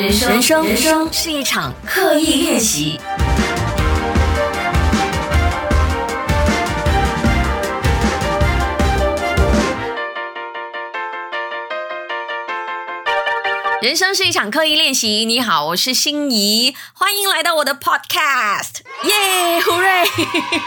人生，人生，人生是一场刻意练习。人生是一场刻意练习。你好，我是心怡，欢迎来到我的 Podcast，耶，胡瑞！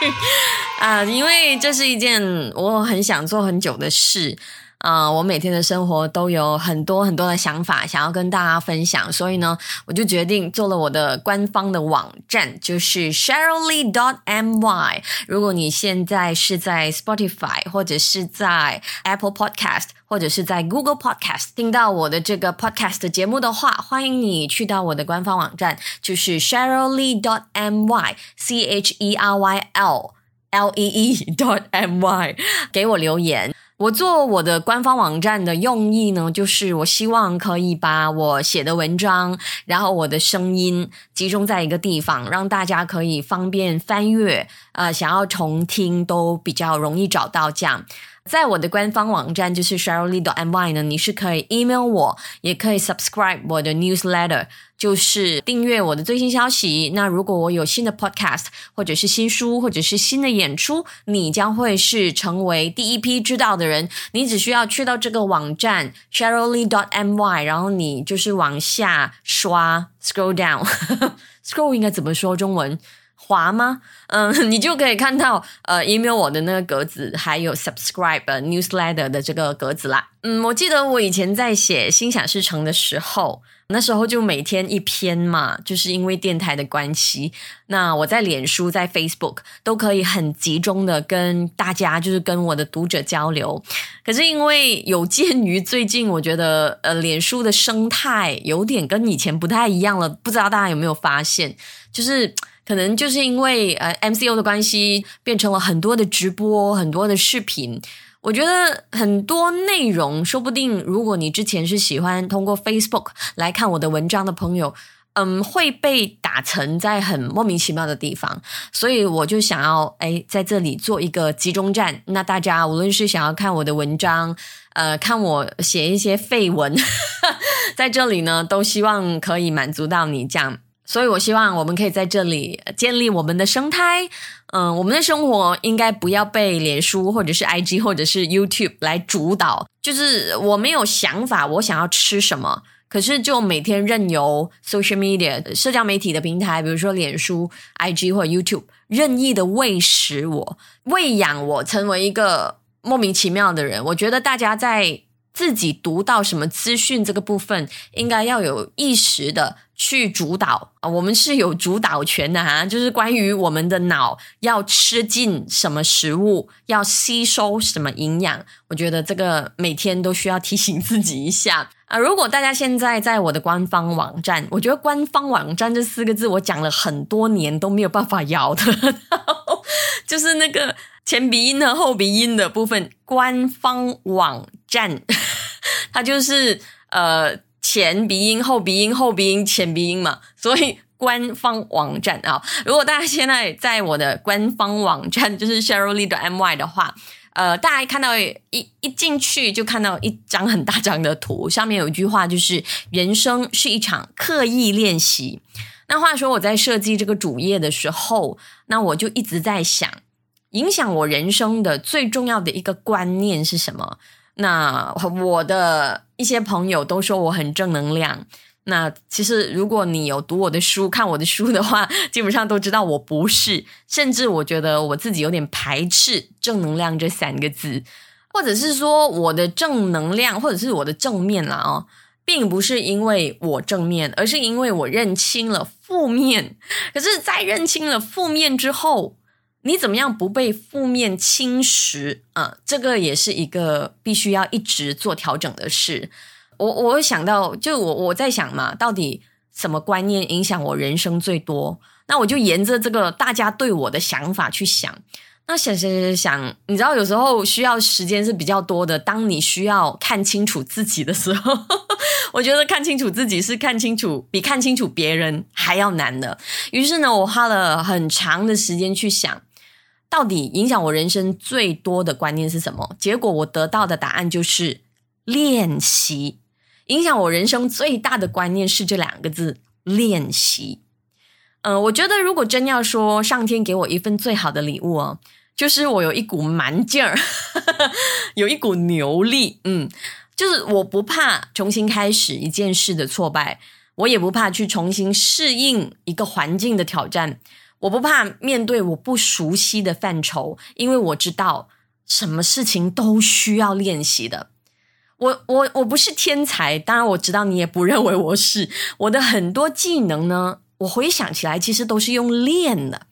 啊，因为这是一件我很想做很久的事。啊，我每天的生活都有很多很多的想法想要跟大家分享，所以呢，我就决定做了我的官方的网站，就是 Sherylly dot my。如果你现在是在 Spotify 或者是在 Apple Podcast 或者是在 Google Podcast 听到我的这个 Podcast 节目的话，欢迎你去到我的官方网站，就是 Sherylly dot my，C H E R Y L L E E dot M Y，给我留言。我做我的官方网站的用意呢，就是我希望可以把我写的文章，然后我的声音集中在一个地方，让大家可以方便翻阅，呃，想要重听都比较容易找到这样。在我的官方网站就是 Sherylly dot my 呢，你是可以 email 我，也可以 subscribe 我的 newsletter，就是订阅我的最新消息。那如果我有新的 podcast，或者是新书，或者是新的演出，你将会是成为第一批知道的人。你只需要去到这个网站 Sherylly dot my，然后你就是往下刷 scroll down，scroll 应该怎么说中文？滑吗？嗯，你就可以看到呃，email 我的那个格子，还有 subscribe newsletter 的这个格子啦。嗯，我记得我以前在写心想事成的时候，那时候就每天一篇嘛，就是因为电台的关系，那我在脸书、在 Facebook 都可以很集中的跟大家，就是跟我的读者交流。可是因为有鉴于最近，我觉得呃，脸书的生态有点跟以前不太一样了，不知道大家有没有发现，就是。可能就是因为呃 MCO 的关系，变成了很多的直播，很多的视频。我觉得很多内容，说不定如果你之前是喜欢通过 Facebook 来看我的文章的朋友，嗯，会被打成在很莫名其妙的地方。所以我就想要哎，在这里做一个集中站。那大家无论是想要看我的文章，呃，看我写一些废文，在这里呢，都希望可以满足到你这样。所以，我希望我们可以在这里建立我们的生态。嗯，我们的生活应该不要被脸书或者是 IG 或者是 YouTube 来主导。就是我没有想法，我想要吃什么，可是就每天任由 social media 社交媒体的平台，比如说脸书、IG 或 YouTube，任意的喂食我、喂养我，成为一个莫名其妙的人。我觉得大家在自己读到什么资讯这个部分，应该要有意识的。去主导啊，我们是有主导权的哈，就是关于我们的脑要吃进什么食物，要吸收什么营养，我觉得这个每天都需要提醒自己一下啊。如果大家现在在我的官方网站，我觉得官方网站这四个字我讲了很多年都没有办法摇的，就是那个前鼻音和后鼻音的部分，官方网站，它就是呃。前鼻音、后鼻音、后鼻音、前鼻音嘛，所以官方网站啊，如果大家现在在我的官方网站，就是 Sherylly 的 My 的话，呃，大家看到一一进去就看到一张很大张的图，上面有一句话，就是人生是一场刻意练习。那话说我在设计这个主页的时候，那我就一直在想，影响我人生的最重要的一个观念是什么？那我的一些朋友都说我很正能量。那其实如果你有读我的书、看我的书的话，基本上都知道我不是。甚至我觉得我自己有点排斥“正能量”这三个字，或者是说我的正能量，或者是我的正面啦哦，并不是因为我正面，而是因为我认清了负面。可是，在认清了负面之后。你怎么样不被负面侵蚀啊？这个也是一个必须要一直做调整的事。我我想到，就我我在想嘛，到底什么观念影响我人生最多？那我就沿着这个大家对我的想法去想。那想想想想，你知道有时候需要时间是比较多的。当你需要看清楚自己的时候，我觉得看清楚自己是看清楚比看清楚别人还要难的。于是呢，我花了很长的时间去想。到底影响我人生最多的观念是什么？结果我得到的答案就是练习。影响我人生最大的观念是这两个字：练习。嗯，我觉得如果真要说上天给我一份最好的礼物哦，就是我有一股蛮劲儿，有一股牛力。嗯，就是我不怕重新开始一件事的挫败，我也不怕去重新适应一个环境的挑战，我不怕面对我不熟悉的范畴，因为我知道什么事情都需要练习的。我我我不是天才，当然我知道你也不认为我是。我的很多技能呢，我回想起来其实都是用练的。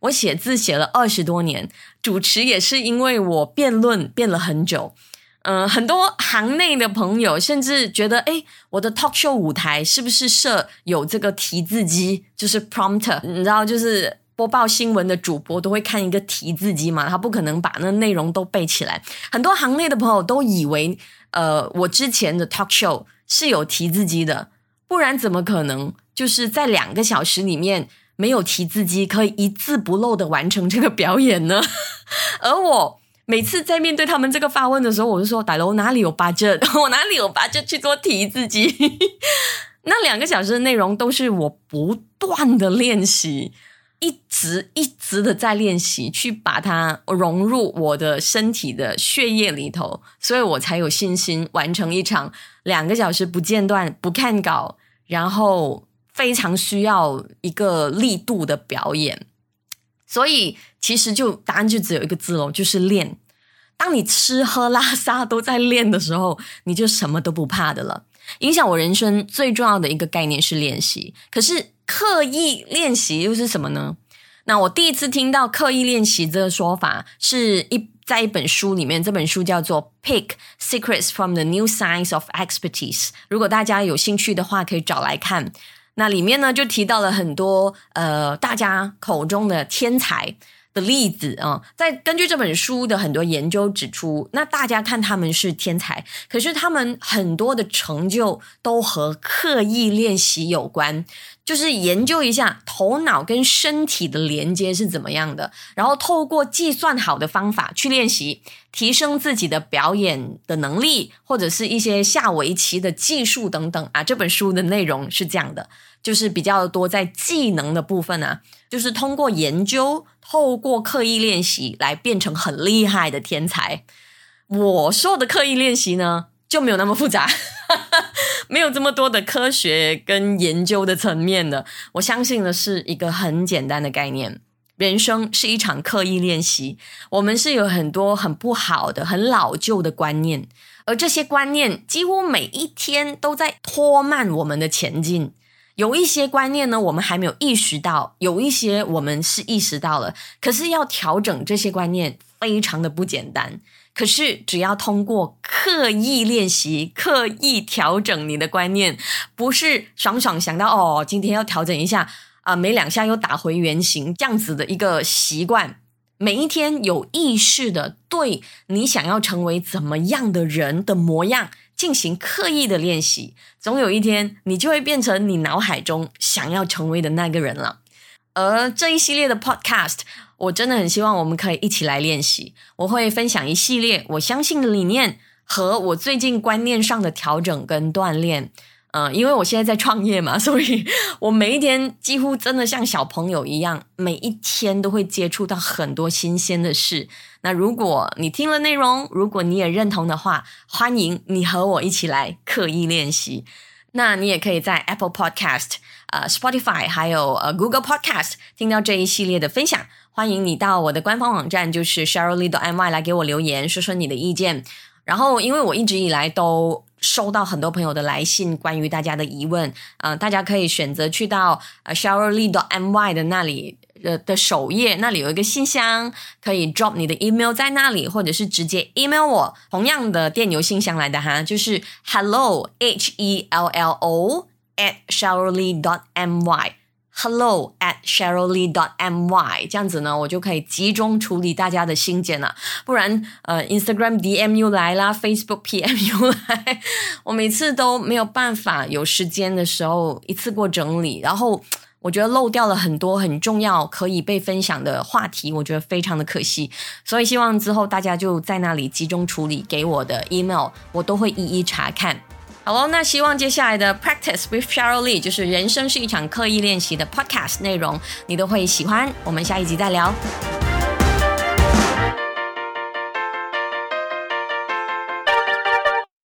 我写字写了二十多年，主持也是因为我辩论辩了很久。嗯，很多行内的朋友甚至觉得，哎，我的 talk show 舞台是不是设有这个提字机，就是 prompter？你知道，就是播报新闻的主播都会看一个提字机嘛，他不可能把那内容都背起来。很多行内的朋友都以为。呃，我之前的 talk show 是有提字机的，不然怎么可能就是在两个小时里面没有提字机，可以一字不漏的完成这个表演呢？而我每次在面对他们这个发问的时候，我就说：“大佬哪里有 budget？我哪里有 budget 去做提自己？” 那两个小时的内容都是我不断的练习。一直一直的在练习，去把它融入我的身体的血液里头，所以我才有信心完成一场两个小时不间断、不看稿，然后非常需要一个力度的表演。所以其实就答案就只有一个字喽，就是练。当你吃喝拉撒都在练的时候，你就什么都不怕的了。影响我人生最重要的一个概念是练习，可是。刻意练习又是什么呢？那我第一次听到刻意练习这个说法，是一在一本书里面，这本书叫做《Pick Secrets from the New Science of Expertise》。如果大家有兴趣的话，可以找来看。那里面呢，就提到了很多呃，大家口中的天才。的例子啊，在根据这本书的很多研究指出，那大家看他们是天才，可是他们很多的成就都和刻意练习有关，就是研究一下头脑跟身体的连接是怎么样的，然后透过计算好的方法去练习，提升自己的表演的能力，或者是一些下围棋的技术等等啊。这本书的内容是这样的，就是比较多在技能的部分啊，就是通过研究。透过刻意练习来变成很厉害的天才。我说的刻意练习呢，就没有那么复杂，没有这么多的科学跟研究的层面的。我相信的是一个很简单的概念：人生是一场刻意练习。我们是有很多很不好的、很老旧的观念，而这些观念几乎每一天都在拖慢我们的前进。有一些观念呢，我们还没有意识到；有一些我们是意识到了，可是要调整这些观念非常的不简单。可是只要通过刻意练习、刻意调整你的观念，不是爽爽想到哦，今天要调整一下啊，没两下又打回原形这样子的一个习惯。每一天有意识的对你想要成为怎么样的人的模样。进行刻意的练习，总有一天你就会变成你脑海中想要成为的那个人了。而这一系列的 Podcast，我真的很希望我们可以一起来练习。我会分享一系列我相信的理念和我最近观念上的调整跟锻炼。嗯，因为我现在在创业嘛，所以我每一天几乎真的像小朋友一样，每一天都会接触到很多新鲜的事。那如果你听了内容，如果你也认同的话，欢迎你和我一起来刻意练习。那你也可以在 Apple Podcast、呃 Spotify 还有呃 Google Podcast 听到这一系列的分享。欢迎你到我的官方网站，就是 Sherry 的 My 来给我留言，说说你的意见。然后，因为我一直以来都收到很多朋友的来信，关于大家的疑问，呃，大家可以选择去到呃 Sherry 的 My 的那里的的首页，那里有一个信箱，可以 drop 你的 email 在那里，或者是直接 email 我，同样的电邮信箱来的哈，就是 hello h e l l o at Sherry dot my。Hello at Sheryllee dot my，这样子呢，我就可以集中处理大家的信件了。不然，呃，Instagram DM 又来啦，Facebook PM 又来，我每次都没有办法有时间的时候一次过整理，然后我觉得漏掉了很多很重要可以被分享的话题，我觉得非常的可惜。所以希望之后大家就在那里集中处理给我的 email，我都会一一查看。好喽，那希望接下来的 Practice with Cheryl Lee 就是人生是一场刻意练习的 Podcast 内容，你都会喜欢。我们下一集再聊。